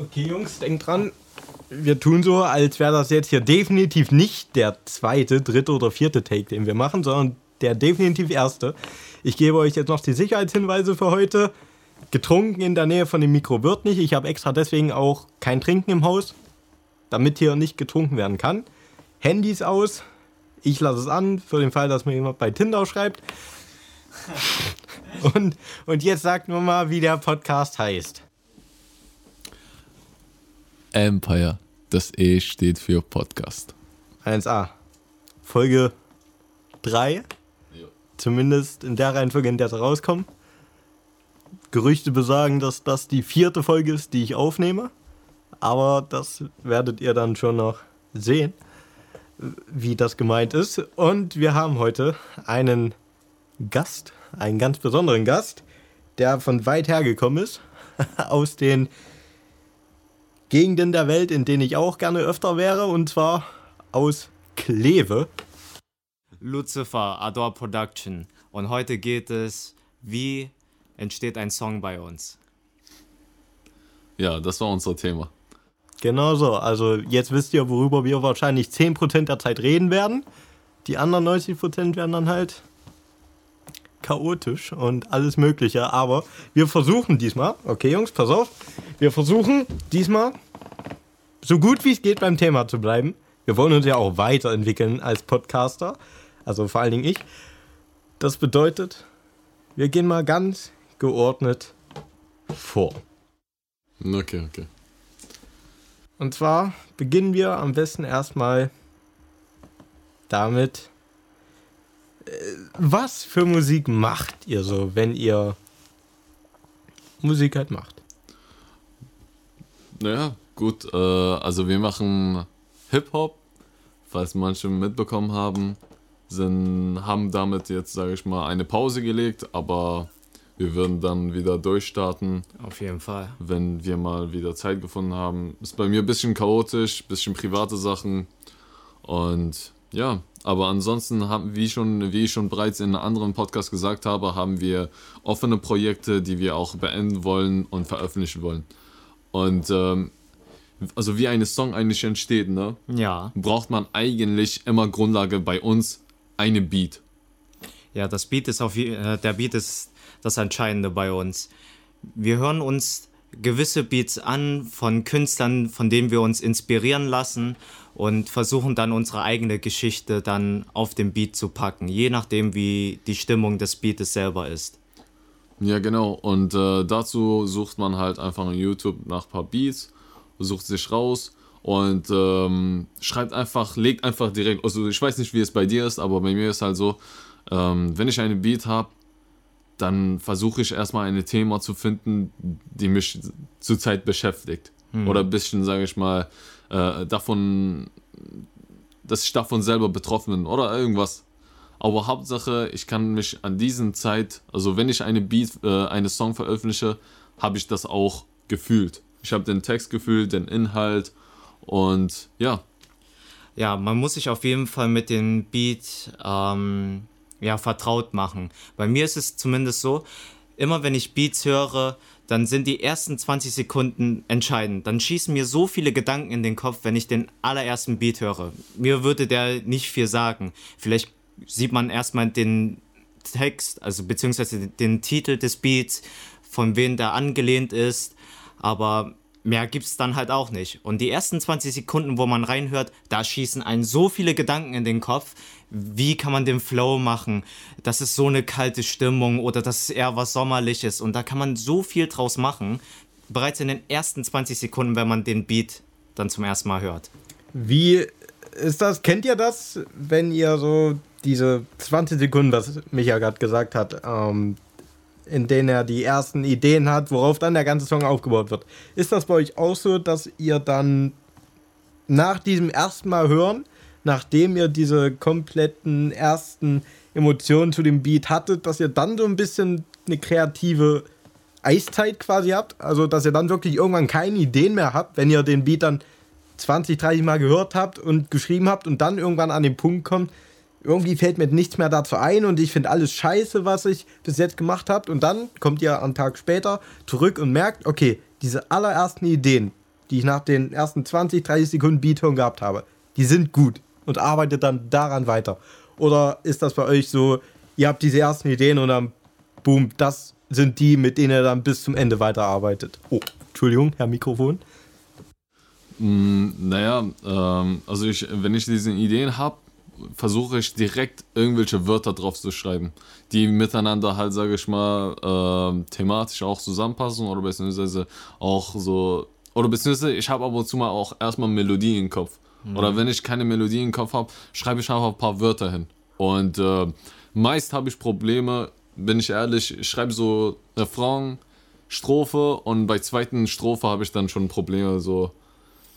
Okay, Jungs, denkt dran, wir tun so, als wäre das jetzt hier definitiv nicht der zweite, dritte oder vierte Take, den wir machen, sondern der definitiv erste. Ich gebe euch jetzt noch die Sicherheitshinweise für heute. Getrunken in der Nähe von dem Mikro wird nicht. Ich habe extra deswegen auch kein Trinken im Haus, damit hier nicht getrunken werden kann. Handys aus. Ich lasse es an, für den Fall, dass mir jemand bei Tinder schreibt. Und, und jetzt sagt nur mal, wie der Podcast heißt. Empire. Das E steht für Podcast. 1a. Folge 3. Zumindest in der Reihenfolge, in der sie rauskommen. Gerüchte besagen, dass das die vierte Folge ist, die ich aufnehme. Aber das werdet ihr dann schon noch sehen, wie das gemeint ist. Und wir haben heute einen Gast, einen ganz besonderen Gast, der von weit her gekommen ist, aus den Gegenden der Welt, in denen ich auch gerne öfter wäre, und zwar aus Kleve. Lucifer Adore Production. Und heute geht es, wie entsteht ein Song bei uns. Ja, das war unser Thema. Genau so. Also jetzt wisst ihr, worüber wir wahrscheinlich 10% der Zeit reden werden. Die anderen 90% werden dann halt chaotisch und alles Mögliche. Aber wir versuchen diesmal, okay Jungs, pass auf, wir versuchen diesmal so gut wie es geht beim Thema zu bleiben. Wir wollen uns ja auch weiterentwickeln als Podcaster, also vor allen Dingen ich. Das bedeutet, wir gehen mal ganz geordnet vor. Okay, okay. Und zwar beginnen wir am besten erstmal damit, was für Musik macht ihr so, wenn ihr Musik halt macht? Naja, gut. Äh, also wir machen Hip-Hop, falls manche mitbekommen haben. Sind, haben damit jetzt, sage ich mal, eine Pause gelegt, aber wir würden dann wieder durchstarten. Auf jeden Fall. Wenn wir mal wieder Zeit gefunden haben. Ist bei mir ein bisschen chaotisch, bisschen private Sachen. Und ja, aber ansonsten haben, wie schon, wie ich schon bereits in einem anderen Podcast gesagt habe, haben wir offene Projekte, die wir auch beenden wollen und veröffentlichen wollen. Und ähm, also wie eine Song eigentlich entsteht, ne? Ja. Braucht man eigentlich immer Grundlage bei uns eine Beat. Ja, das Beat ist auf äh, der Beat ist das Entscheidende bei uns. Wir hören uns gewisse Beats an von Künstlern, von denen wir uns inspirieren lassen und versuchen dann unsere eigene Geschichte dann auf den Beat zu packen, je nachdem wie die Stimmung des Beates selber ist. Ja, genau. Und äh, dazu sucht man halt einfach auf YouTube nach ein paar Beats, sucht sich raus und ähm, schreibt einfach, legt einfach direkt. Also, ich weiß nicht, wie es bei dir ist, aber bei mir ist halt so, ähm, wenn ich eine Beat habe, dann versuche ich erstmal ein Thema zu finden, die mich zurzeit beschäftigt. Oder ein bisschen, sage ich mal, äh, davon, dass ich davon selber betroffen bin oder irgendwas. Aber Hauptsache, ich kann mich an diesen Zeit, also wenn ich eine Beat, äh, eine Song veröffentliche, habe ich das auch gefühlt. Ich habe den Text gefühlt, den Inhalt und ja, Ja, man muss sich auf jeden Fall mit dem Beat ähm, ja, vertraut machen. Bei mir ist es zumindest so, immer wenn ich Beats höre, dann sind die ersten 20 Sekunden entscheidend. Dann schießen mir so viele Gedanken in den Kopf, wenn ich den allerersten Beat höre. Mir würde der nicht viel sagen. Vielleicht sieht man erstmal den Text, also beziehungsweise den Titel des Beats, von wem der angelehnt ist, aber mehr gibt's dann halt auch nicht. Und die ersten 20 Sekunden, wo man reinhört, da schießen einen so viele Gedanken in den Kopf. Wie kann man den Flow machen? Das ist so eine kalte Stimmung oder das ist eher was Sommerliches. Und da kann man so viel draus machen. Bereits in den ersten 20 Sekunden, wenn man den Beat dann zum ersten Mal hört. Wie ist das? Kennt ihr das, wenn ihr so diese 20 Sekunden, was Micha gerade gesagt hat, ähm, in denen er die ersten Ideen hat, worauf dann der ganze Song aufgebaut wird? Ist das bei euch auch so, dass ihr dann nach diesem ersten Mal hören, nachdem ihr diese kompletten ersten Emotionen zu dem Beat hattet, dass ihr dann so ein bisschen eine kreative Eiszeit quasi habt? Also, dass ihr dann wirklich irgendwann keine Ideen mehr habt, wenn ihr den Beat dann 20, 30 Mal gehört habt und geschrieben habt und dann irgendwann an den Punkt kommt, irgendwie fällt mir nichts mehr dazu ein und ich finde alles scheiße, was ich bis jetzt gemacht habe. Und dann kommt ihr einen Tag später zurück und merkt, okay, diese allerersten Ideen, die ich nach den ersten 20, 30 Sekunden Beaton gehabt habe, die sind gut und arbeitet dann daran weiter? Oder ist das bei euch so, ihr habt diese ersten Ideen und dann, boom, das sind die, mit denen ihr dann bis zum Ende weiterarbeitet? Oh, Entschuldigung, Herr Mikrofon. Mm, naja, ähm, also ich, wenn ich diese Ideen habe, versuche ich direkt irgendwelche Wörter drauf zu schreiben, die miteinander halt, sage ich mal, äh, thematisch auch zusammenpassen oder beziehungsweise auch so, oder beziehungsweise ich habe ab und zu mal auch erstmal Melodie im Kopf. Mhm. Oder wenn ich keine Melodie im Kopf habe, schreibe ich einfach ein paar Wörter hin. Und äh, meist habe ich Probleme, bin ich ehrlich, ich schreibe so Refrain, Strophe und bei zweiten Strophe habe ich dann schon Probleme, so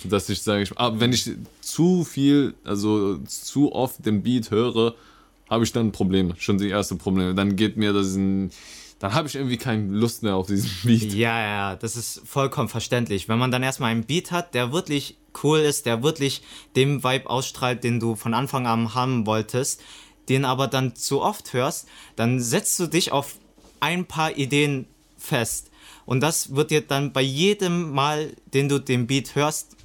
dass ich sage, ah, wenn ich zu viel, also zu oft den Beat höre, habe ich dann Probleme, schon die ersten Probleme. Dann geht mir das in, dann habe ich irgendwie keine Lust mehr auf diesen Beat. Ja, ja, das ist vollkommen verständlich. Wenn man dann erstmal einen Beat hat, der wirklich cool ist, der wirklich dem Vibe ausstrahlt, den du von Anfang an haben wolltest, den aber dann zu oft hörst, dann setzt du dich auf ein paar Ideen fest. Und das wird dir dann bei jedem Mal, den du den Beat hörst,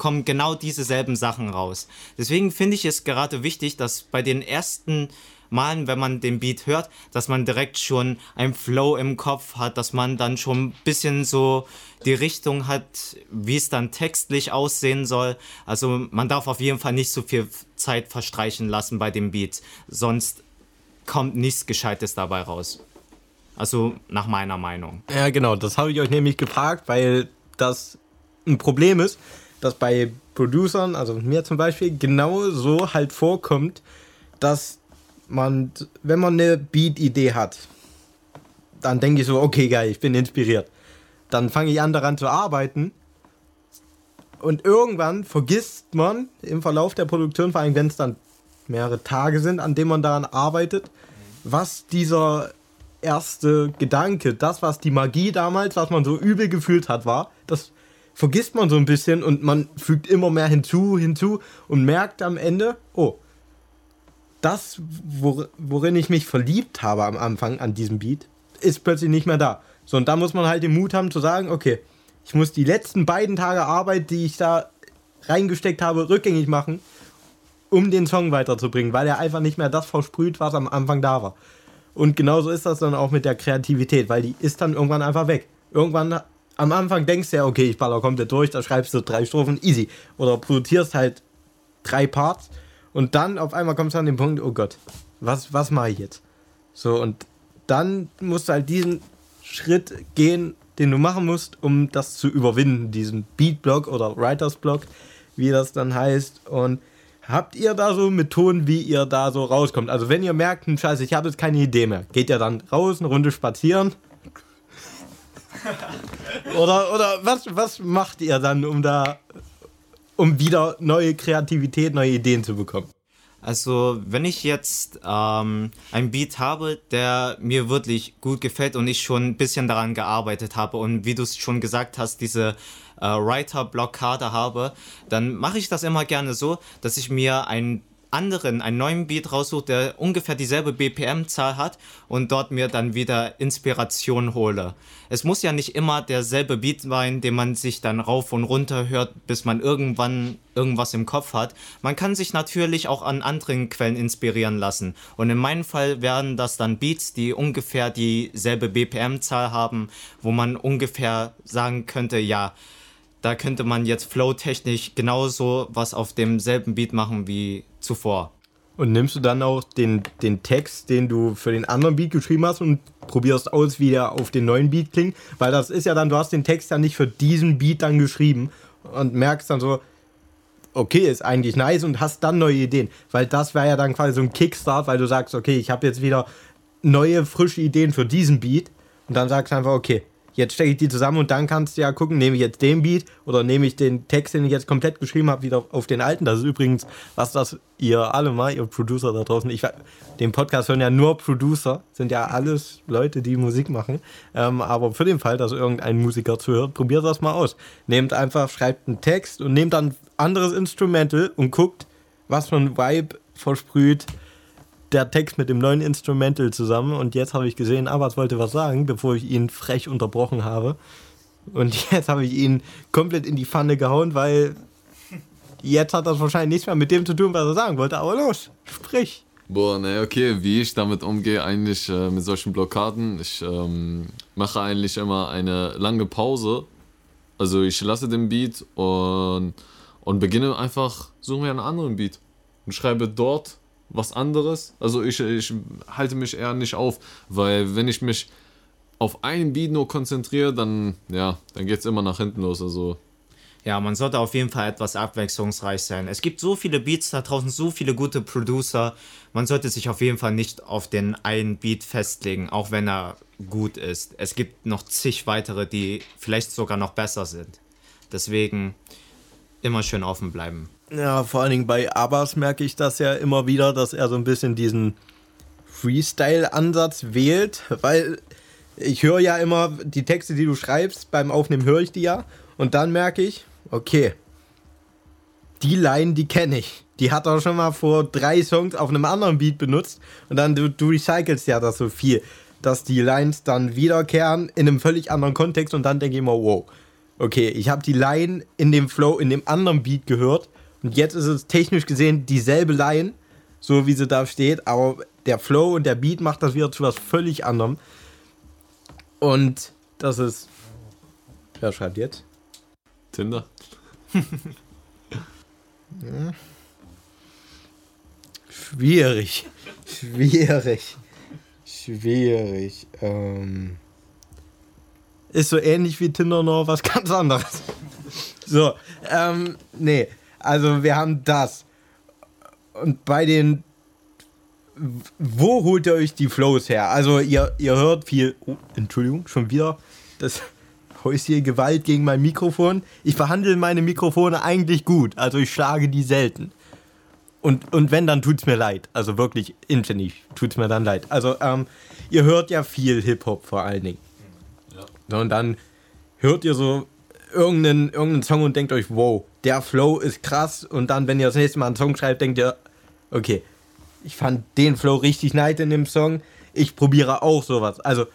kommen genau diese selben Sachen raus. Deswegen finde ich es gerade wichtig, dass bei den ersten Malen, wenn man den Beat hört, dass man direkt schon ein Flow im Kopf hat, dass man dann schon ein bisschen so die Richtung hat, wie es dann textlich aussehen soll. Also man darf auf jeden Fall nicht so viel Zeit verstreichen lassen bei dem Beat, sonst kommt nichts Gescheites dabei raus. Also nach meiner Meinung. Ja, genau, das habe ich euch nämlich gefragt, weil das ein Problem ist dass bei Producern, also mir zum Beispiel, genau so halt vorkommt, dass man, wenn man eine Beat-Idee hat, dann denke ich so, okay, geil, ich bin inspiriert. Dann fange ich an daran zu arbeiten und irgendwann vergisst man im Verlauf der Produktion, vor allem wenn es dann mehrere Tage sind, an denen man daran arbeitet, was dieser erste Gedanke, das, was die Magie damals, was man so übel gefühlt hat, war, das vergisst man so ein bisschen und man fügt immer mehr hinzu, hinzu und merkt am Ende, oh, das, worin ich mich verliebt habe am Anfang an diesem Beat, ist plötzlich nicht mehr da. So, und da muss man halt den Mut haben zu sagen, okay, ich muss die letzten beiden Tage Arbeit, die ich da reingesteckt habe, rückgängig machen, um den Song weiterzubringen, weil er einfach nicht mehr das versprüht, was am Anfang da war. Und genauso ist das dann auch mit der Kreativität, weil die ist dann irgendwann einfach weg. Irgendwann am Anfang denkst du ja, okay, ich baller komplett durch, da schreibst du drei Strophen, easy. Oder produzierst halt drei Parts und dann auf einmal kommst du an den Punkt, oh Gott, was, was mache ich jetzt? So, und dann musst du halt diesen Schritt gehen, den du machen musst, um das zu überwinden, diesen Beat-Block oder Writers-Block, wie das dann heißt. Und habt ihr da so Methoden, wie ihr da so rauskommt? Also wenn ihr merkt, hm, scheiße, ich habe jetzt keine Idee mehr, geht ihr dann raus, eine Runde spazieren oder oder was, was macht ihr dann, um da, um wieder neue Kreativität, neue Ideen zu bekommen? Also, wenn ich jetzt ähm, ein Beat habe, der mir wirklich gut gefällt und ich schon ein bisschen daran gearbeitet habe und wie du es schon gesagt hast, diese äh, Writer-Blockade habe, dann mache ich das immer gerne so, dass ich mir ein anderen einen neuen Beat raussuche, der ungefähr dieselbe BPM-Zahl hat und dort mir dann wieder Inspiration hole. Es muss ja nicht immer derselbe Beat sein, den man sich dann rauf und runter hört, bis man irgendwann irgendwas im Kopf hat. Man kann sich natürlich auch an anderen Quellen inspirieren lassen. Und in meinem Fall wären das dann Beats, die ungefähr dieselbe BPM-Zahl haben, wo man ungefähr sagen könnte, ja, da könnte man jetzt flow-technisch genauso was auf demselben Beat machen wie zuvor. Und nimmst du dann auch den, den Text, den du für den anderen Beat geschrieben hast und probierst aus, wie der auf den neuen Beat klingt? Weil das ist ja dann, du hast den Text ja nicht für diesen Beat dann geschrieben und merkst dann so, okay, ist eigentlich nice und hast dann neue Ideen. Weil das wäre ja dann quasi so ein Kickstart, weil du sagst, okay, ich habe jetzt wieder neue, frische Ideen für diesen Beat und dann sagst du einfach, okay, jetzt stecke ich die zusammen und dann kannst du ja gucken, nehme ich jetzt den Beat oder nehme ich den Text, den ich jetzt komplett geschrieben habe, wieder auf den alten. Das ist übrigens, was das ihr alle mal, ihr Producer da draußen, ich den Podcast hören ja nur Producer, sind ja alles Leute, die Musik machen. Ähm, aber für den Fall, dass irgendein Musiker zuhört, probiert das mal aus. Nehmt einfach, schreibt einen Text und nehmt dann anderes Instrumental und guckt, was für ein Vibe versprüht der Text mit dem neuen Instrumental zusammen und jetzt habe ich gesehen, Abbas wollte was sagen, bevor ich ihn frech unterbrochen habe. Und jetzt habe ich ihn komplett in die Pfanne gehauen, weil jetzt hat das wahrscheinlich nichts mehr mit dem zu tun, was er sagen wollte. Aber los, sprich. Boah, ne, okay, wie ich damit umgehe, eigentlich äh, mit solchen Blockaden. Ich ähm, mache eigentlich immer eine lange Pause. Also ich lasse den Beat und, und beginne einfach, suche mir einen anderen Beat und schreibe dort was anderes. Also ich, ich halte mich eher nicht auf, weil wenn ich mich auf einen Beat nur konzentriere, dann, ja, dann geht es immer nach hinten los. Also ja, man sollte auf jeden Fall etwas abwechslungsreich sein. Es gibt so viele Beats da draußen, so viele gute Producer. Man sollte sich auf jeden Fall nicht auf den einen Beat festlegen, auch wenn er gut ist. Es gibt noch zig weitere, die vielleicht sogar noch besser sind. Deswegen immer schön offen bleiben. Ja, vor allen Dingen bei Abbas merke ich das ja immer wieder, dass er so ein bisschen diesen Freestyle-Ansatz wählt, weil ich höre ja immer die Texte, die du schreibst, beim Aufnehmen höre ich die ja. Und dann merke ich, okay, die Line, die kenne ich. Die hat er schon mal vor drei Songs auf einem anderen Beat benutzt. Und dann du, du recycelst ja das so viel, dass die Lines dann wiederkehren in einem völlig anderen Kontext. Und dann denke ich immer, wow, okay, ich habe die Line in dem Flow, in dem anderen Beat gehört und jetzt ist es technisch gesehen dieselbe Line, so wie sie da steht, aber der Flow und der Beat macht das wieder zu was völlig anderem. Und das ist. Wer schreibt jetzt? Tinder. ja. Schwierig. Schwierig. Schwierig. Ähm. Ist so ähnlich wie Tinder nur was ganz anderes. So, ähm, nee. Also wir haben das. Und bei den. Wo holt ihr euch die Flows her? Also ihr, ihr hört viel. Oh, Entschuldigung, schon wieder. Das häusliche Gewalt gegen mein Mikrofon. Ich behandle meine Mikrofone eigentlich gut, also ich schlage die selten. Und, und wenn, dann tut's mir leid. Also wirklich inständig tut's mir dann leid. Also, ähm, ihr hört ja viel Hip-Hop vor allen Dingen. Ja. Und dann hört ihr so irgendeinen, irgendeinen Song und denkt euch, wow, der Flow ist krass. Und dann, wenn ihr das nächste Mal einen Song schreibt, denkt ihr, okay, ich fand den Flow richtig nice in dem Song. Ich probiere auch sowas. Also,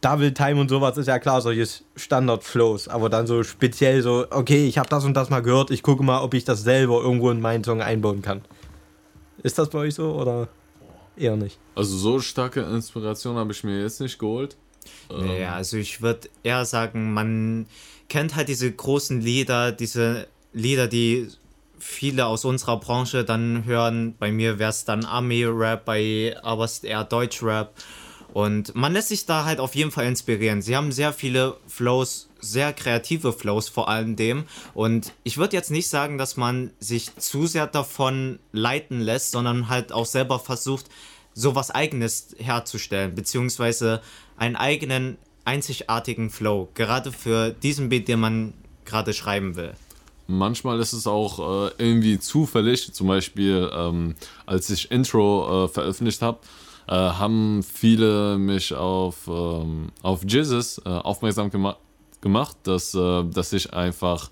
Double Time und sowas ist ja klar, solches Standard-Flows, aber dann so speziell so, okay, ich habe das und das mal gehört, ich gucke mal, ob ich das selber irgendwo in meinen Song einbauen kann. Ist das bei euch so oder eher nicht? Also so starke Inspiration habe ich mir jetzt nicht geholt. Nee, ähm. also ich würde eher sagen, man kennt halt diese großen Lieder, diese Lieder, die viele aus unserer Branche dann hören. Bei mir wäre es dann Army-Rap, bei aber es eher Deutsch-Rap. Und man lässt sich da halt auf jeden Fall inspirieren. Sie haben sehr viele Flows, sehr kreative Flows vor allem dem. Und ich würde jetzt nicht sagen, dass man sich zu sehr davon leiten lässt, sondern halt auch selber versucht, sowas Eigenes herzustellen, beziehungsweise einen eigenen, einzigartigen Flow, gerade für diesen Beat, den man gerade schreiben will. Manchmal ist es auch äh, irgendwie zufällig, zum Beispiel ähm, als ich Intro äh, veröffentlicht habe, äh, haben viele mich auf, ähm, auf Jesus äh, aufmerksam gema gemacht, dass, äh, dass ich einfach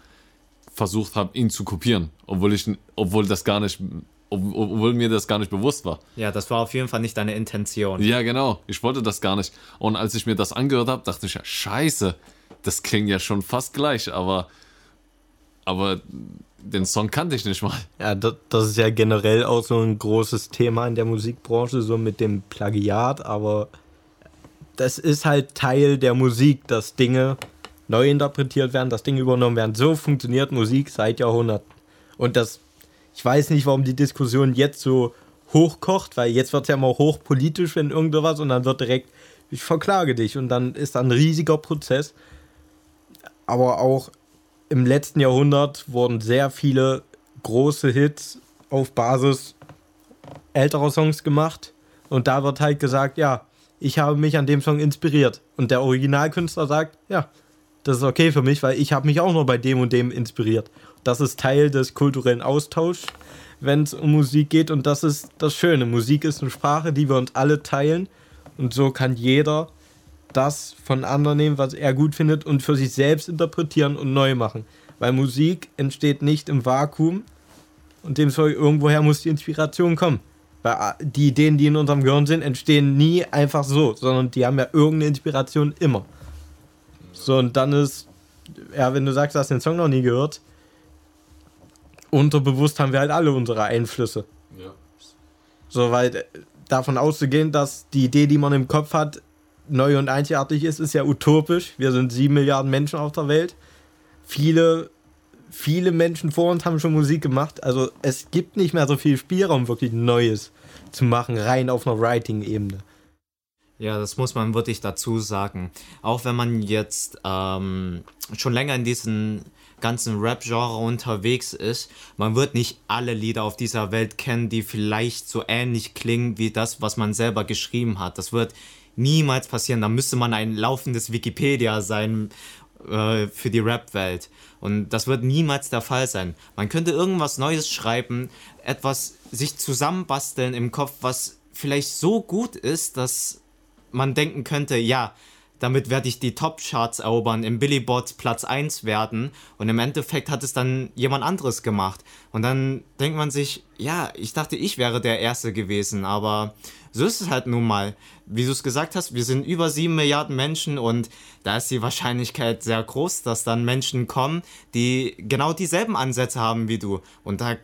versucht habe, ihn zu kopieren, obwohl ich, obwohl das gar nicht, obwohl mir das gar nicht bewusst war. Ja, das war auf jeden Fall nicht deine Intention. Ja, genau. Ich wollte das gar nicht. Und als ich mir das angehört habe, dachte ich ja, scheiße, das klingt ja schon fast gleich, aber, aber den Song kannte ich nicht mal. Ja, das, das, ist ja generell auch so ein großes Thema in der Musikbranche, so mit dem Plagiat, aber das ist halt Teil der Musik, dass Dinge neu interpretiert werden, dass Dinge übernommen werden. So funktioniert Musik seit Jahrhunderten. Und das, ich weiß nicht, warum die Diskussion jetzt so hochkocht, weil jetzt wird es ja mal hochpolitisch, wenn irgendwas und dann wird direkt, ich verklage dich und dann ist da ein riesiger Prozess. Aber auch im letzten Jahrhundert wurden sehr viele große Hits auf Basis älterer Songs gemacht. Und da wird halt gesagt, ja, ich habe mich an dem Song inspiriert. Und der Originalkünstler sagt, ja, das ist okay für mich, weil ich habe mich auch nur bei dem und dem inspiriert. Das ist Teil des kulturellen Austauschs, wenn es um Musik geht. Und das ist das Schöne. Musik ist eine Sprache, die wir uns alle teilen. Und so kann jeder das von anderen nehmen, was er gut findet und für sich selbst interpretieren und neu machen. Weil Musik entsteht nicht im Vakuum und demzufolge irgendwoher muss die Inspiration kommen. Weil ah, die Ideen, die in unserem Gehirn sind, entstehen nie einfach so, sondern die haben ja irgendeine Inspiration immer. So, und dann ist ja, wenn du sagst, du hast den Song noch nie gehört, unterbewusst haben wir halt alle unsere Einflüsse. Ja. Soweit äh, davon auszugehen, dass die Idee, die man im Kopf hat, neu und einzigartig ist, ist ja utopisch. Wir sind sieben Milliarden Menschen auf der Welt. Viele, viele Menschen vor uns haben schon Musik gemacht. Also es gibt nicht mehr so viel Spielraum, wirklich Neues zu machen, rein auf einer Writing-Ebene. Ja, das muss man wirklich dazu sagen. Auch wenn man jetzt ähm, schon länger in diesem ganzen Rap-Genre unterwegs ist, man wird nicht alle Lieder auf dieser Welt kennen, die vielleicht so ähnlich klingen wie das, was man selber geschrieben hat. Das wird niemals passieren. Da müsste man ein laufendes Wikipedia sein äh, für die Rap-Welt. Und das wird niemals der Fall sein. Man könnte irgendwas Neues schreiben, etwas sich zusammenbasteln im Kopf, was vielleicht so gut ist, dass man denken könnte, ja, damit werde ich die Top-Charts erobern, im Billboard Platz 1 werden. Und im Endeffekt hat es dann jemand anderes gemacht. Und dann denkt man sich, ja, ich dachte, ich wäre der Erste gewesen, aber so ist es halt nun mal. Wie du es gesagt hast, wir sind über 7 Milliarden Menschen und da ist die Wahrscheinlichkeit sehr groß, dass dann Menschen kommen, die genau dieselben Ansätze haben wie du. Und da,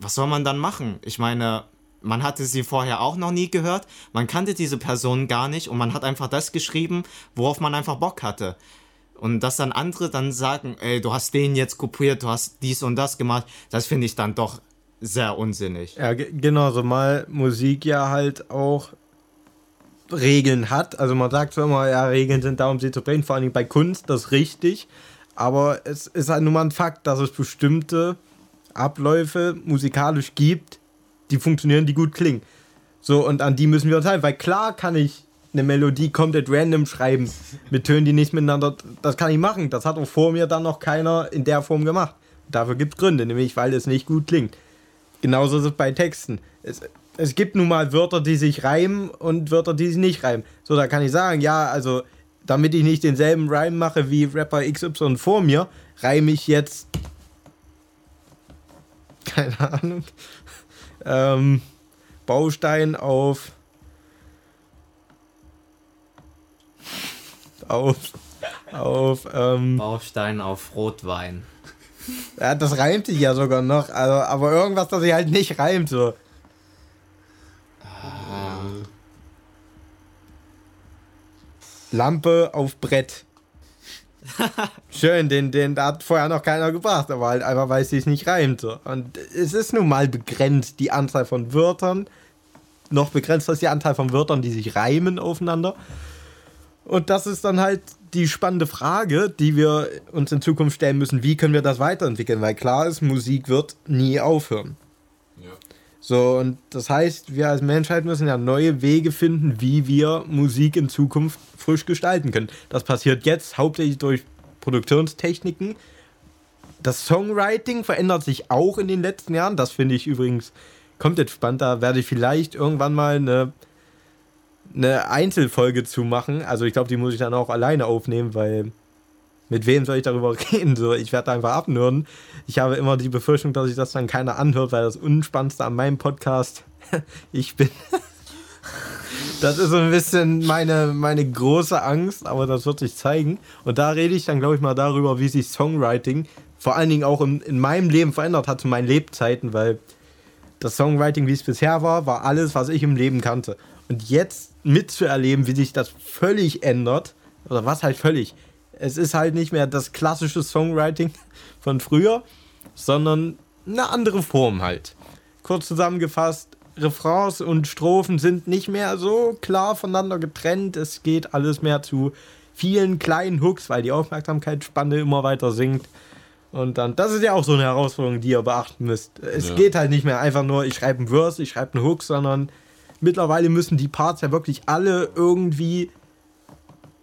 was soll man dann machen? Ich meine, man hatte sie vorher auch noch nie gehört, man kannte diese Person gar nicht und man hat einfach das geschrieben, worauf man einfach Bock hatte. Und dass dann andere dann sagen, ey, du hast den jetzt kopiert, du hast dies und das gemacht, das finde ich dann doch sehr unsinnig. Ja, genau, so mal Musik ja halt auch Regeln hat. Also man sagt zwar immer, ja, Regeln sind da, um sie zu bringen, vor allem bei Kunst, das ist richtig. Aber es ist halt nur mal ein Fakt, dass es bestimmte Abläufe musikalisch gibt, die funktionieren, die gut klingen. So, und an die müssen wir uns halten, weil klar kann ich eine Melodie komplett random schreiben, mit Tönen, die nicht miteinander, das kann ich machen. Das hat auch vor mir dann noch keiner in der Form gemacht. Dafür gibt es Gründe, nämlich weil es nicht gut klingt. Genauso ist es bei Texten. Es, es gibt nun mal Wörter, die sich reimen und Wörter, die sich nicht reimen. So, da kann ich sagen, ja, also, damit ich nicht denselben Rhyme mache wie Rapper XY vor mir, reime ich jetzt. Keine Ahnung ähm, Baustein auf auf auf ähm, Baustein auf Rotwein. Ja, das reimt sich ja sogar noch, also, aber irgendwas, das sich halt nicht reimt so. Ah. Lampe auf Brett. Schön, den, den hat vorher noch keiner gebracht, aber halt einfach, weil es sich nicht reimt. So. Und es ist nun mal begrenzt, die Anzahl von Wörtern. Noch begrenzt ist die Anzahl von Wörtern, die sich reimen aufeinander. Und das ist dann halt die spannende Frage, die wir uns in Zukunft stellen müssen. Wie können wir das weiterentwickeln? Weil klar ist, Musik wird nie aufhören. Ja. So, und das heißt, wir als Menschheit müssen ja neue Wege finden, wie wir Musik in Zukunft frisch gestalten können. Das passiert jetzt hauptsächlich durch Produktionstechniken. Das Songwriting verändert sich auch in den letzten Jahren. Das finde ich übrigens komplett spannend. Da werde ich vielleicht irgendwann mal eine, eine Einzelfolge zu machen. Also ich glaube, die muss ich dann auch alleine aufnehmen, weil mit wem soll ich darüber reden? So, ich werde einfach abnörden. Ich habe immer die Befürchtung, dass sich das dann keiner anhört, weil das Unspannendste an meinem Podcast ich bin. Das ist so ein bisschen meine, meine große Angst, aber das wird sich zeigen. Und da rede ich dann, glaube ich, mal darüber, wie sich Songwriting vor allen Dingen auch in, in meinem Leben verändert hat zu meinen Lebzeiten, weil das Songwriting, wie es bisher war, war alles, was ich im Leben kannte. Und jetzt mitzuerleben, wie sich das völlig ändert, oder was halt völlig, es ist halt nicht mehr das klassische Songwriting von früher, sondern eine andere Form halt. Kurz zusammengefasst, Refrains und Strophen sind nicht mehr so klar voneinander getrennt. Es geht alles mehr zu vielen kleinen Hooks, weil die Aufmerksamkeitsspanne immer weiter sinkt. Und dann, das ist ja auch so eine Herausforderung, die ihr beachten müsst. Es ja. geht halt nicht mehr einfach nur, ich schreibe einen Verse, ich schreibe einen Hook, sondern mittlerweile müssen die Parts ja wirklich alle irgendwie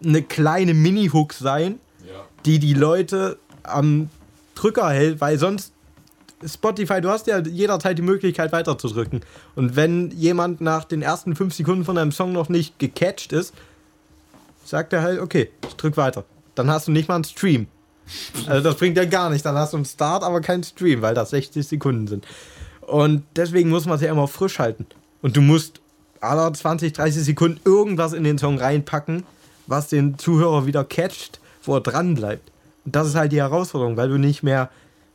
eine kleine Mini-Hook sein, ja. die die Leute am Drücker hält, weil sonst Spotify, du hast ja jederzeit die Möglichkeit weiterzudrücken. Und wenn jemand nach den ersten fünf Sekunden von einem Song noch nicht gecatcht ist, sagt er halt, okay, ich drück weiter. Dann hast du nicht mal einen Stream. Also das bringt ja gar nichts. Dann hast du einen Start, aber keinen Stream, weil das 60 Sekunden sind. Und deswegen muss man es ja immer frisch halten. Und du musst alle 20, 30 Sekunden irgendwas in den Song reinpacken, was den Zuhörer wieder catcht, wo er dran bleibt. Und das ist halt die Herausforderung, weil du nicht mehr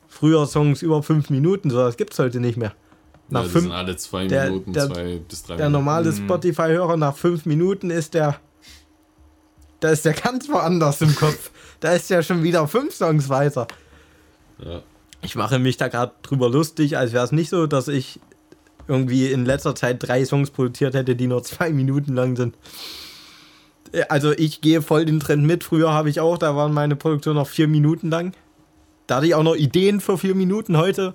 früher Songs über fünf Minuten, so das gibt es heute nicht mehr. Nach ja, fünf, sind alle zwei der- Minuten, der- zwei bis drei Der normale. Spotify-Hörer nach fünf Minuten ist der. Da ist der ganz woanders im Kopf. Da ist ja schon wieder fünf Songs weiter. Ja. Ich mache mich da gerade drüber lustig, als wäre es nicht so, dass ich irgendwie in letzter Zeit drei Songs produziert hätte, die nur zwei Minuten lang sind. Äh, Also ich gehe voll den Trend mit. Früher habe ich auch, da waren meine Produktionen noch vier Minuten lang. Da hatte ich auch noch Ideen für vier Minuten heute.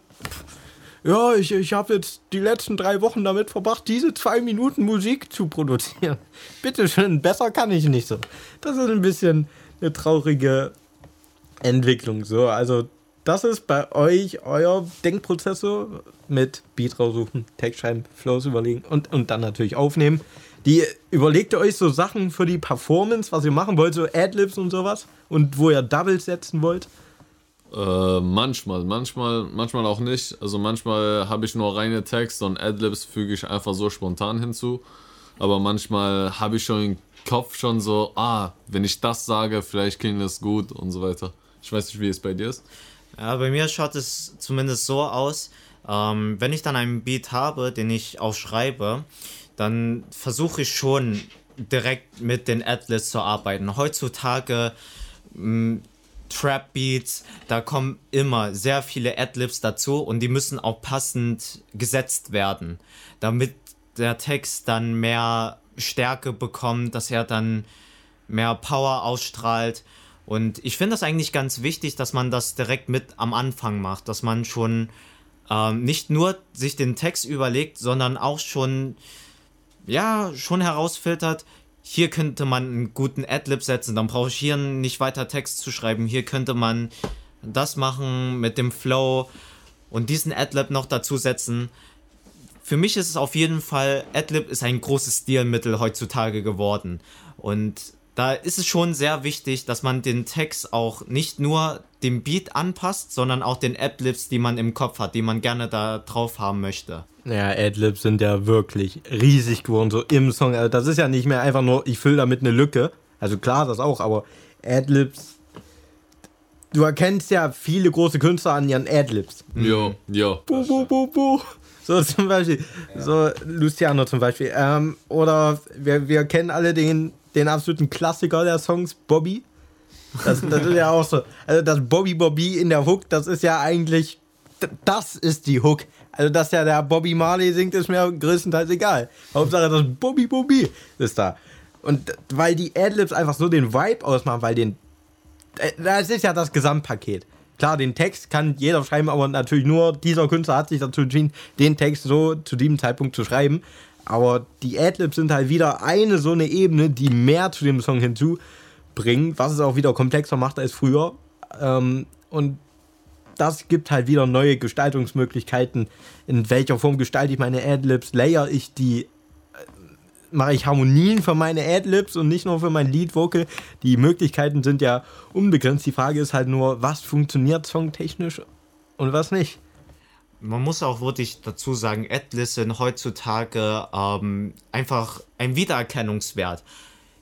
Ja, ich, ich habe jetzt die letzten drei Wochen damit verbracht, diese zwei Minuten Musik zu produzieren. Bitte schön, besser kann ich nicht so. Das ist ein bisschen eine traurige Entwicklung. So, also das ist bei euch euer Denkprozess so mit Beat raussuchen, Text schreiben, Flows überlegen und, und dann natürlich aufnehmen. Die überlegt ihr euch so Sachen für die Performance, was ihr machen wollt, so Adlibs und sowas und wo ihr Doubles setzen wollt. Äh, manchmal, manchmal, manchmal auch nicht. Also manchmal habe ich nur reine Text und Adlibs füge ich einfach so spontan hinzu. Aber manchmal habe ich schon im Kopf schon so, ah, wenn ich das sage, vielleicht klingt das gut und so weiter. Ich weiß nicht, wie es bei dir ist. Ja, bei mir schaut es zumindest so aus, ähm, wenn ich dann einen Beat habe, den ich auch schreibe, dann versuche ich schon direkt mit den Adlibs zu arbeiten. Heutzutage mh, Trap Beats, da kommen immer sehr viele Adlibs dazu und die müssen auch passend gesetzt werden, damit der Text dann mehr Stärke bekommt, dass er dann mehr Power ausstrahlt. Und ich finde das eigentlich ganz wichtig, dass man das direkt mit am Anfang macht, dass man schon ähm, nicht nur sich den Text überlegt, sondern auch schon, ja, schon herausfiltert, hier könnte man einen guten Adlib setzen, dann brauche ich hier nicht weiter Text zu schreiben, hier könnte man das machen mit dem Flow und diesen Adlib noch dazu setzen. Für mich ist es auf jeden Fall, Adlib ist ein großes Stilmittel heutzutage geworden. Und da ist es schon sehr wichtig, dass man den Text auch nicht nur dem Beat anpasst, sondern auch den Adlibs, die man im Kopf hat, die man gerne da drauf haben möchte. Ja, Adlibs sind ja wirklich riesig geworden, so im Song. Also das ist ja nicht mehr einfach nur, ich fülle damit eine Lücke. Also klar, das auch, aber Adlibs. Du erkennst ja viele große Künstler an ihren Adlibs. Jo, jo. Bu, bu, bu, bu. So zum Beispiel, so Luciano zum Beispiel. Ähm, oder wir, wir kennen alle den, den absoluten Klassiker der Songs, Bobby. Das, das ist ja auch so. Also das Bobby Bobby in der Hook, das ist ja eigentlich, das ist die Hook. Also dass ja der Bobby Marley singt, ist mir größtenteils egal. Hauptsache das Bobby Bobby ist da. Und weil die Adlibs einfach so den Vibe ausmachen, weil den äh, das ist ja das Gesamtpaket. Klar, den Text kann jeder schreiben, aber natürlich nur dieser Künstler hat sich dazu entschieden, den Text so zu diesem Zeitpunkt zu schreiben. Aber die Adlibs sind halt wieder eine so eine Ebene, die mehr zu dem Song hinzubringen, was es auch wieder komplexer macht als früher. Ähm, und das gibt halt wieder neue Gestaltungsmöglichkeiten. In welcher Form gestalte ich meine Adlibs? Layer ich die mache ich Harmonien für meine Adlibs und nicht nur für mein Lead-Vocal. Die Möglichkeiten sind ja unbegrenzt. Die Frage ist halt nur, was funktioniert songtechnisch und was nicht. Man muss auch wirklich dazu sagen, Adlibs sind heutzutage ähm, einfach ein Wiedererkennungswert.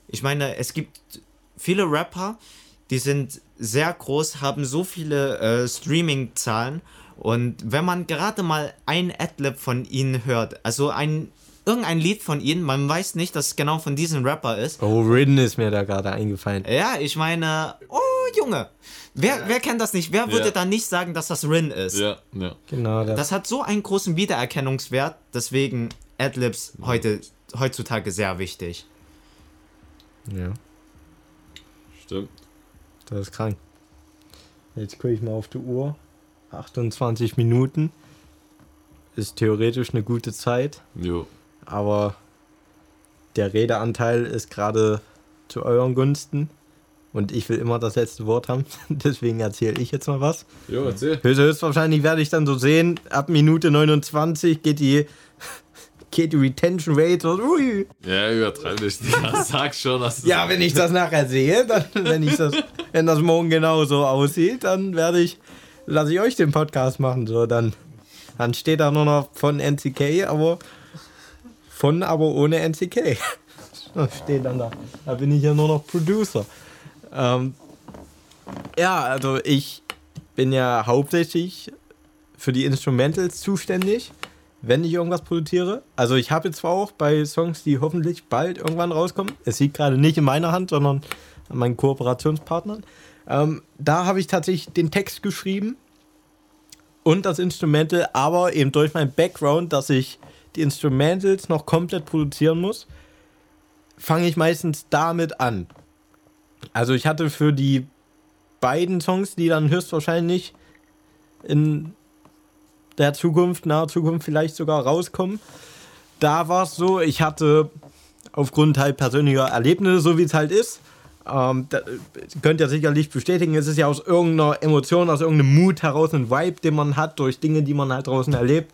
Ich meine, es gibt viele Rapper, die sind sehr groß, haben so viele äh, Streaming-Zahlen und wenn man gerade mal ein Adlib von ihnen hört, also ein irgendein Lied von ihnen, man weiß nicht, dass es genau von diesem Rapper ist. Oh, Ridden ist mir da gerade eingefallen. Ja, ich meine, oh Junge, wer, wer kennt das nicht? Wer würde Ja. dann nicht sagen, dass das Rin ist? Ja, ja. Genau, das. Das hat so einen großen Wiedererkennungswert, deswegen Adlibs heute, heutzutage sehr wichtig. ja, Stimmt. das ist krank. Jetzt gucke ich mal auf die Uhr. 28 Minuten. Ist theoretisch eine gute Zeit, Jo. Aber der Redeanteil ist gerade zu euren Gunsten. Und ich will immer das letzte Wort haben. Deswegen erzähle ich jetzt mal was. Jo, erzähl. Höchst- Höchstwahrscheinlich werde ich dann so sehen, ab Minute 29 geht die, geht die Retention Rate so, ui. Ja, übertreib dich. Ja, sag schon, dass Ja, wenn ich das nachher sehe, dann, wenn ich das, wenn das morgen genau so aussieht, dann werde ich, lasse ich euch den Podcast machen, so, dann, dann steht da nur noch von NCK, aber von, aber ohne NCK. Steht dann da. Da bin ich ja nur noch Producer. Ähm, Ja, also ich bin ja hauptsächlich für die Instrumentals zuständig, wenn ich irgendwas produziere. Also ich habe jetzt zwar auch bei Songs, die hoffentlich bald irgendwann rauskommen. Es liegt gerade nicht in meiner Hand, sondern an meinen Kooperationspartnern. Ähm, da habe ich tatsächlich den Text geschrieben und das Instrumental, aber eben durch meinen Background, dass ich die Instrumentals noch komplett produzieren muss, fange ich meistens damit an. Also ich hatte für die beiden Songs, die dann höchstwahrscheinlich in der Zukunft, naher Zukunft vielleicht sogar rauskommen, da war es so, ich hatte aufgrund halt persönlicher Erlebnisse, so wie es halt ist, ähm, da, könnt ihr sicherlich bestätigen, es ist ja aus irgendeiner Emotion, aus irgendeinem Mut heraus ein Vibe, den man hat, durch Dinge, die man halt draußen erlebt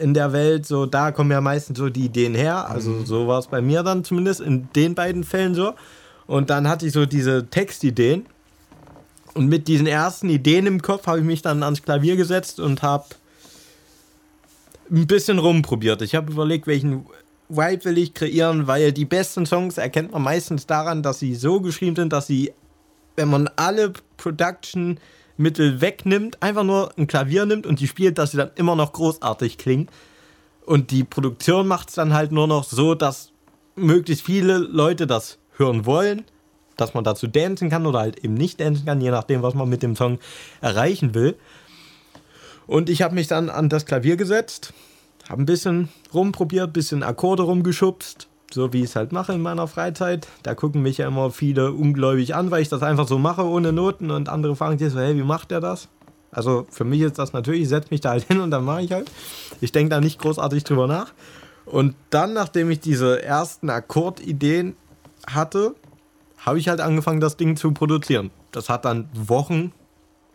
in der Welt, so da kommen ja meistens so die Ideen her. Also mhm. so war es bei mir dann zumindest in den beiden Fällen so. Und dann hatte ich so diese Textideen. Und mit diesen ersten Ideen im Kopf habe ich mich dann ans Klavier gesetzt und habe ein bisschen rumprobiert. Ich habe überlegt, welchen Vibe will ich kreieren, weil die besten Songs erkennt man meistens daran, dass sie so geschrieben sind, dass sie, wenn man alle Production Mittel wegnimmt, einfach nur ein Klavier nimmt und die spielt, dass sie dann immer noch großartig klingen. Und die Produktion macht es dann halt nur noch so, dass möglichst viele Leute das hören wollen, dass man dazu dancen kann oder halt eben nicht dancen kann, je nachdem, was man mit dem Song erreichen will. Und ich habe mich dann an das Klavier gesetzt, habe ein bisschen rumprobiert, bisschen Akkorde rumgeschubst, so wie ich es halt mache in meiner Freizeit. Da gucken mich ja immer viele ungläubig an, weil ich das einfach so mache ohne Noten und andere fragen sich so, hey, wie macht der das? Also für mich ist das natürlich, ich setze mich da halt hin und dann mache ich halt. Ich denke da nicht großartig drüber nach. Und dann, nachdem ich diese ersten Akkordideen hatte, habe ich halt angefangen, das Ding zu produzieren. Das hat dann Wochen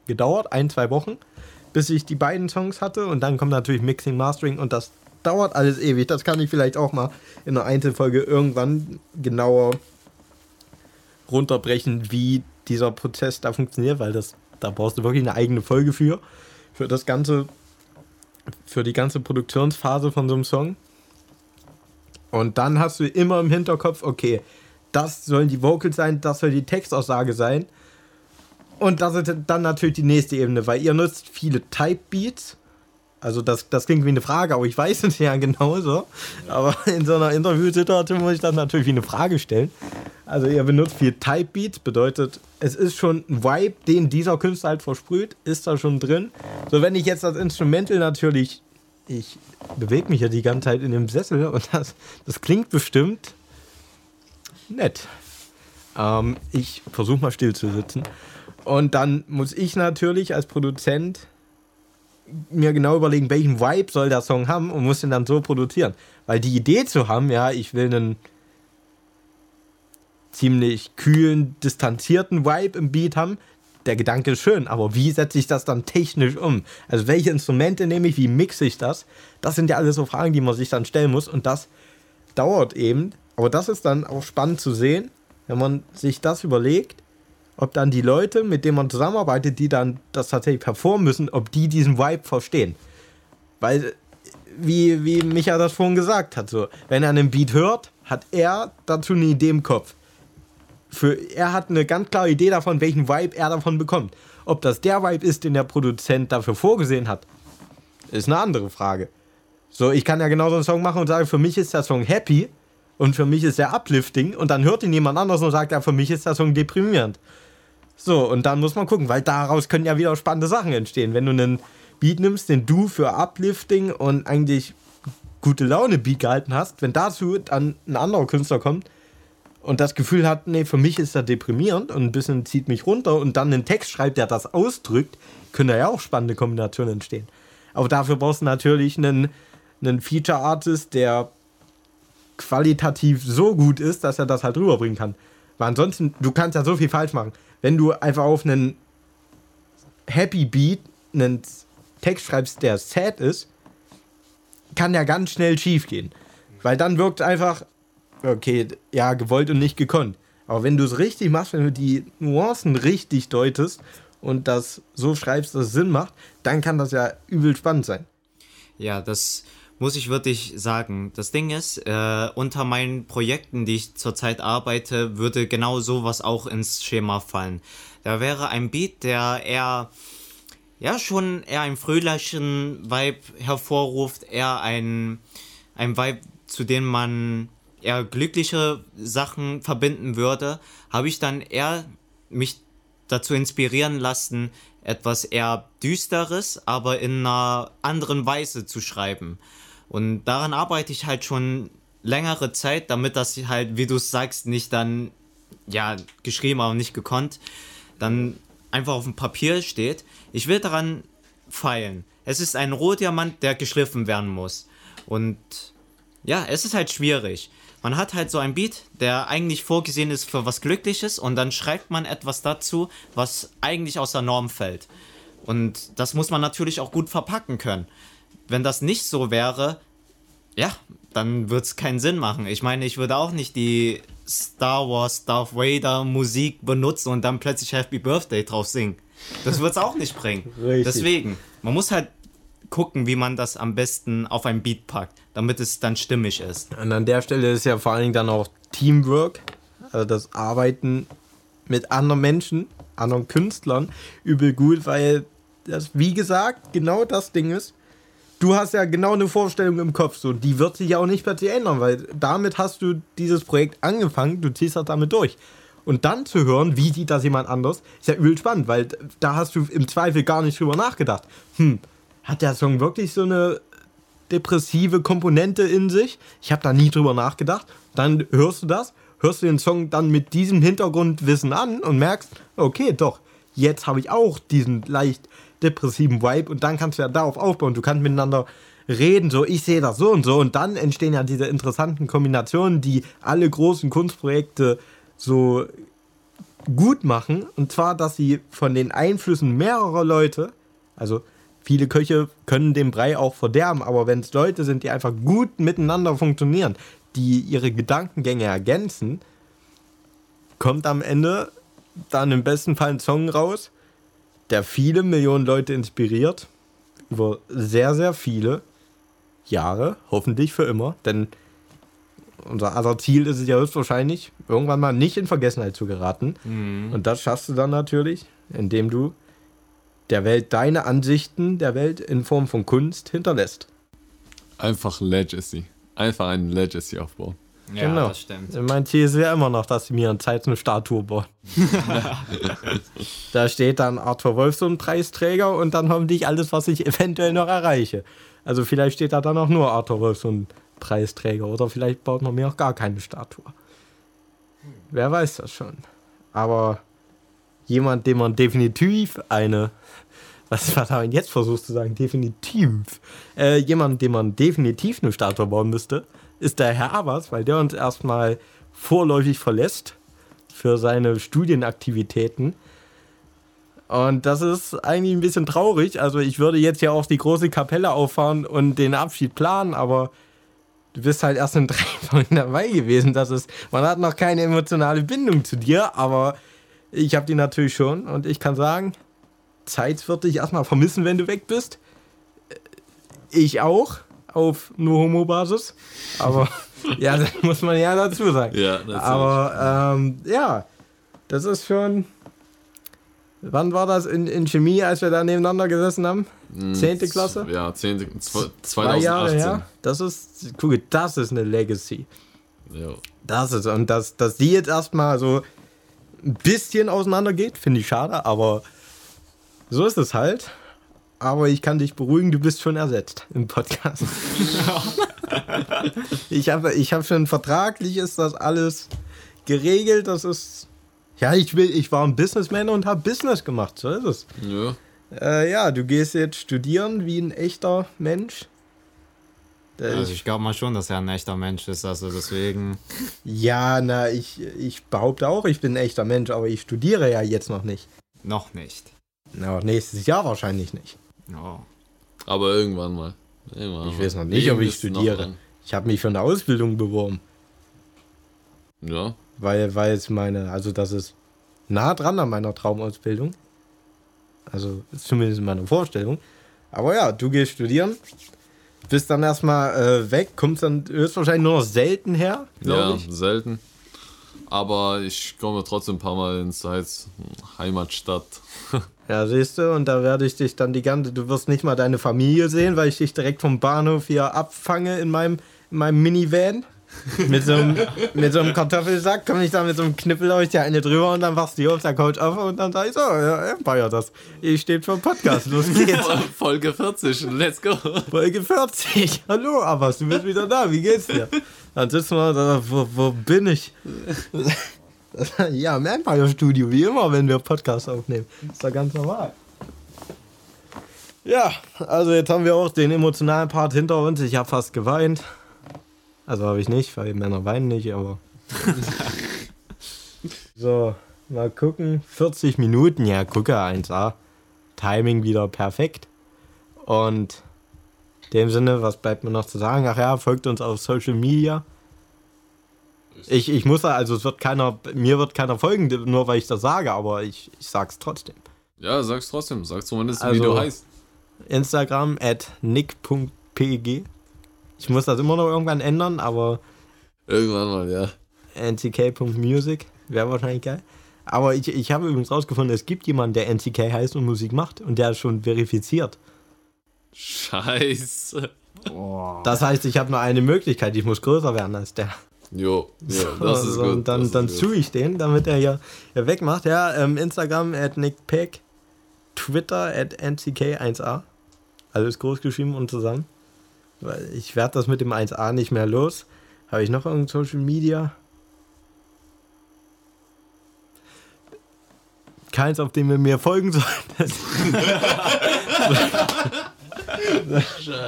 gedauert, ein, zwei Wochen, bis ich die beiden Songs hatte. Und dann kommt natürlich Mixing, Mastering und das dauert alles ewig. Das kann ich vielleicht auch mal in einer Einzelfolge irgendwann genauer runterbrechen, wie dieser Prozess da funktioniert, weil das, da brauchst du wirklich eine eigene Folge für. Für das ganze, für die ganze Produktionsphase von so einem Song. Und dann hast du immer im Hinterkopf, okay, das sollen die Vocals sein, das soll die Textaussage sein. Und das ist dann natürlich die nächste Ebene, weil ihr nutzt viele Type Beats also das, das klingt wie eine Frage, aber ich weiß es ja genauso. Aber in so einer Interviewsituation muss ich das natürlich wie eine Frage stellen. Also ihr benutzt viel Type Beats, bedeutet, es ist schon ein Vibe, den dieser Künstler halt versprüht, ist da schon drin. So, wenn ich jetzt das Instrumental natürlich, ich bewege mich ja die ganze Zeit in dem Sessel und das, das klingt bestimmt nett. Ähm, ich versuche mal still zu sitzen. Und dann muss ich natürlich als Produzent mir genau überlegen, welchen Vibe soll der Song haben und muss den dann so produzieren. Weil die Idee zu haben, ja, ich will einen ziemlich kühlen, distanzierten Vibe im Beat haben, der Gedanke ist schön, aber wie setze ich das dann technisch um? Also welche Instrumente nehme ich, wie mixe ich das? Das sind ja alles so Fragen, die man sich dann stellen muss und das dauert eben. Aber das ist dann auch spannend zu sehen, wenn man sich das überlegt ob dann die Leute, mit denen man zusammenarbeitet, die dann das tatsächlich performen müssen, ob die diesen Vibe verstehen. Weil, wie, wie Micha das vorhin gesagt hat, so, wenn er einen Beat hört, hat er dazu eine Idee im Kopf. Für, er hat eine ganz klare Idee davon, welchen Vibe er davon bekommt. Ob das der Vibe ist, den der Produzent dafür vorgesehen hat, ist eine andere Frage. So, ich kann ja genauso einen Song machen und sagen, für mich ist der Song happy und für mich ist er uplifting und dann hört ihn jemand anders und sagt, ja, für mich ist der Song deprimierend. So, und dann muss man gucken, weil daraus können ja wieder spannende Sachen entstehen. Wenn du einen Beat nimmst, den du für Uplifting und eigentlich gute Laune Beat gehalten hast, wenn dazu dann ein anderer Künstler kommt und das Gefühl hat, nee, für mich ist er deprimierend und ein bisschen zieht mich runter und dann einen Text schreibt, der das ausdrückt, können da ja auch spannende Kombinationen entstehen. Aber dafür brauchst du natürlich einen, einen Feature-Artist, der qualitativ so gut ist, dass er das halt rüberbringen kann. Weil ansonsten, du kannst ja so viel falsch machen wenn du einfach auf einen Happy Beat einen Text schreibst, der sad ist, kann ja ganz schnell schief gehen. Weil dann wirkt einfach, okay, ja, gewollt und nicht gekonnt. Aber wenn du es richtig machst, wenn du die Nuancen richtig deutest und das so schreibst, dass es Sinn macht, dann kann das ja übel spannend sein. Ja, das muss ich wirklich sagen. Das Ding ist, äh, unter meinen Projekten, die ich zurzeit arbeite, würde genau sowas auch ins Schema fallen. Da wäre ein Beat, der eher, ja, schon eher einen fröhlichen Vibe hervorruft, eher ein, ein Vibe, zu dem man eher glückliche Sachen verbinden würde, habe ich dann eher mich dazu inspirieren lassen, etwas eher düsteres, aber in einer anderen Weise zu schreiben. Und daran arbeite ich halt schon längere Zeit, damit das halt, wie du es sagst, nicht dann, ja, geschrieben, aber nicht gekonnt, dann einfach auf dem Papier steht. Ich will daran feilen. Es ist ein Rohdiamant, der geschliffen werden muss. Und ja, es ist halt schwierig. Man hat halt so ein Beat, der eigentlich vorgesehen ist für was Glückliches und dann schreibt man etwas dazu, was eigentlich aus der Norm fällt. Und das muss man natürlich auch gut verpacken können wenn das nicht so wäre, ja, dann würde es keinen Sinn machen. Ich meine, ich würde auch nicht die Star Wars Darth Vader Musik benutzen und dann plötzlich Happy Birthday drauf singen. Das wird es auch nicht bringen. Richtig. Deswegen, man muss halt gucken, wie man das am besten auf ein Beat packt, damit es dann stimmig ist. Und an der Stelle ist ja vor allen Dingen dann auch Teamwork, also das Arbeiten mit anderen Menschen, anderen Künstlern übel gut, weil das, wie gesagt, genau das Ding ist du hast ja genau eine Vorstellung im Kopf, so die wird sich ja auch nicht plötzlich ändern, weil damit hast du dieses Projekt angefangen, du ziehst das damit durch. Und dann zu hören, wie sieht das jemand anders, ist ja übel spannend, weil da hast du im Zweifel gar nicht drüber nachgedacht. Hm, hat der Song wirklich so eine depressive Komponente in sich? Ich habe da nie drüber nachgedacht. Dann hörst du das, hörst du den Song dann mit diesem Hintergrundwissen an und merkst, okay, doch, jetzt habe ich auch diesen leicht depressiven Vibe und dann kannst du ja darauf aufbauen. Du kannst miteinander reden, so ich sehe das so und so und dann entstehen ja diese interessanten Kombinationen, die alle großen Kunstprojekte so gut machen und zwar, dass sie von den Einflüssen mehrerer Leute, also viele Köche können den Brei auch verderben, aber wenn es Leute sind, die einfach gut miteinander funktionieren, die ihre Gedankengänge ergänzen, kommt am Ende dann im besten Fall ein Song raus, der viele Millionen Leute inspiriert. Über sehr, sehr viele Jahre, hoffentlich für immer. Denn unser aller Ziel ist es ja höchstwahrscheinlich, irgendwann mal nicht in Vergessenheit zu geraten. Mhm. Und das schaffst du dann natürlich, indem du der Welt deine Ansichten der Welt in Form von Kunst hinterlässt. Einfach Legacy. Einfach ein Legacy aufbauen. Ja, genau. das stimmt. Mein Ziel ist ja immer noch, dass sie mir in Zeit eine Statue bauen. da steht dann Arthur Wolfson Preisträger und dann hoffentlich alles, was ich eventuell noch erreiche. Also vielleicht steht da dann auch nur Arthur Wolfson Preisträger oder vielleicht baut man mir auch gar keine Statue. Wer weiß das schon. Aber jemand, dem man definitiv eine was war da jetzt versuchst zu sagen? Definitiv. Äh, jemand, dem man definitiv eine Statue bauen müsste, ist der Herr Abers, weil der uns erstmal vorläufig verlässt für seine Studienaktivitäten. Und das ist eigentlich ein bisschen traurig. Also ich würde jetzt ja auch die große Kapelle auffahren und den Abschied planen, aber du bist halt erst in drei Folgen dabei gewesen. Das ist, man hat noch keine emotionale Bindung zu dir, aber ich habe die natürlich schon und ich kann sagen, Zeit wird dich erstmal vermissen, wenn du weg bist. Ich auch auf nur Homo-Basis. Aber ja, das muss man ja dazu sagen. Ja, Aber ähm, ja, das ist schon. Wann war das in, in Chemie, als wir da nebeneinander gesessen haben? Hm, zehnte Klasse? Ja, zehnte, 2018. Zwei Jahre her. Das ist, guck, das ist eine Legacy. Ja. Das ist, und dass, dass die jetzt erstmal so ein bisschen auseinander geht, finde ich schade, aber so ist es halt. Aber ich kann dich beruhigen, du bist schon ersetzt im Podcast. ich habe ich hab schon vertraglich ist das alles geregelt. Das ist. Ja, ich will, ich war ein Businessman und habe Business gemacht, so ist es. Ja. Äh, ja, du gehst jetzt studieren wie ein echter Mensch. Also ich glaube mal schon, dass er ein echter Mensch ist, also deswegen. Ja, na, ich, ich behaupte auch, ich bin ein echter Mensch, aber ich studiere ja jetzt noch nicht. Noch nicht. Na, nächstes Jahr wahrscheinlich nicht. Oh. Aber irgendwann mal. Irgendwann ich weiß noch nicht, ob ich studiere. Ich habe mich für eine Ausbildung beworben. Ja. Weil, weil es meine, also das ist nah dran an meiner Traumausbildung. Also zumindest in meiner Vorstellung. Aber ja, du gehst studieren. bist dann erstmal äh, weg, kommst dann höchstwahrscheinlich nur noch selten her, Ja, ich. selten. Aber ich komme trotzdem ein paar Mal ins Heiz, Heimatstadt. Ja, siehst du, und da werde ich dich dann die ganze, du wirst nicht mal deine Familie sehen, weil ich dich direkt vom Bahnhof hier abfange in meinem, in meinem Minivan. Mit so, einem, mit so einem Kartoffelsack komme ich da mit so einem Knüppel euch dir eine drüber und dann wachst du hier auf der Couch auf und dann sag ich so, ja, Empire das. Ich steht für Podcast, los geht's. Folge 40, let's go. Folge 40. Hallo, Abbas, du bist wieder da, wie geht's dir? Dann sitzen wir da, wo, wo bin ich? Ja, im Empire Studio, wie immer, wenn wir Podcasts aufnehmen. Ist doch ganz normal. Ja, also jetzt haben wir auch den emotionalen Part hinter uns. Ich habe fast geweint. Also habe ich nicht, weil Männer weinen nicht, aber. so, mal gucken. 40 Minuten, ja, gucke 1A. Timing wieder perfekt. Und in dem Sinne, was bleibt mir noch zu sagen? Ach ja, folgt uns auf Social Media. Ich, ich muss da, also es wird keiner, mir wird keiner folgen, nur weil ich das sage, aber ich, ich sag's trotzdem. Ja, sag's trotzdem. Sag zumindest, wie Also- du heißt. Instagram at nick.pg. Ich muss das immer noch irgendwann ändern, aber Irgendwann mal, ja. ntk.music wäre wahrscheinlich geil. Aber ich, ich habe übrigens rausgefunden, es gibt jemanden, der NTK heißt und Musik macht und der ist schon verifiziert. Scheiße. Das heißt, ich habe nur eine Möglichkeit, ich muss größer werden als der. Jo, jo das ist So, gut. Und dann, das dann sue ich den, damit er hier, hier wegmacht. Ja, ähm, Instagram at nickpeck, Twitter at ntk1a. Alles groß geschrieben und zusammen. Weil ich werde das mit dem 1a nicht mehr los. Habe ich noch irgendein Social Media? Keins, auf dem ihr mir folgen solltet.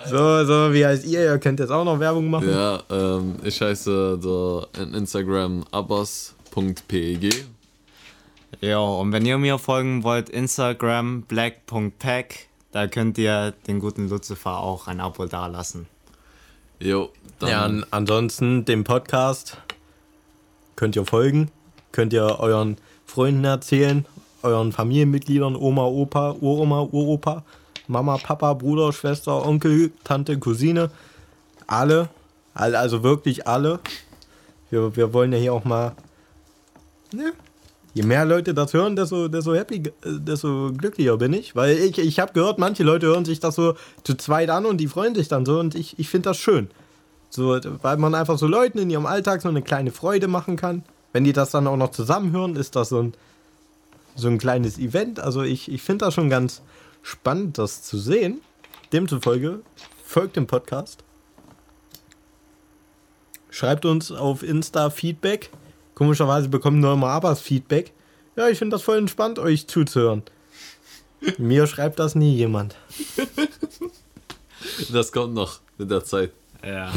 so, so, wie heißt ihr? Ihr könnt jetzt auch noch Werbung machen. Ja, ähm, ich heiße in Instagram abbas.peg. Ja, und wenn ihr mir folgen wollt, Instagram black.pack, da könnt ihr den guten Lucifer auch ein Abo dalassen. Jo, dann Ja, an, ansonsten dem Podcast könnt ihr folgen, könnt ihr euren Freunden erzählen, euren Familienmitgliedern, Oma, Opa, Uroma, Uropa, Mama, Papa, Bruder, Schwester, Onkel, Tante, Cousine, alle, all- also wirklich alle. Wir, wir wollen ja hier auch mal, ne? Je mehr Leute das hören, desto, desto happy, äh, desto glücklicher bin ich. Weil ich, ich habe gehört, manche Leute hören sich das so zu zweit an und die freuen sich dann so und ich, ich finde das schön. So, weil man einfach so Leuten in ihrem Alltag so eine kleine Freude machen kann. Wenn die das dann auch noch zusammenhören, ist das so ein, so ein kleines Event. Also ich, ich finde das schon ganz spannend, das zu sehen. Demzufolge folgt dem Podcast. Schreibt uns auf Insta Feedback. Komischerweise bekommen nur immer Abbas Feedback. Ja, ich finde das voll entspannt, euch zuzuhören. Mir schreibt das nie jemand. das kommt noch mit der Zeit. Ja.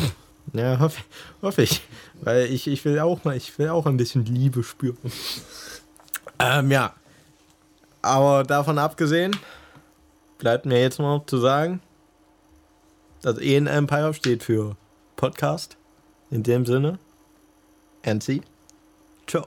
Ja, hoffe, hoffe ich. Weil ich, ich will auch mal, ich will auch ein bisschen Liebe spüren. ähm, ja. Aber davon abgesehen, bleibt mir jetzt noch zu sagen, das EN Empire steht für Podcast. In dem Sinne, NC. Ciao.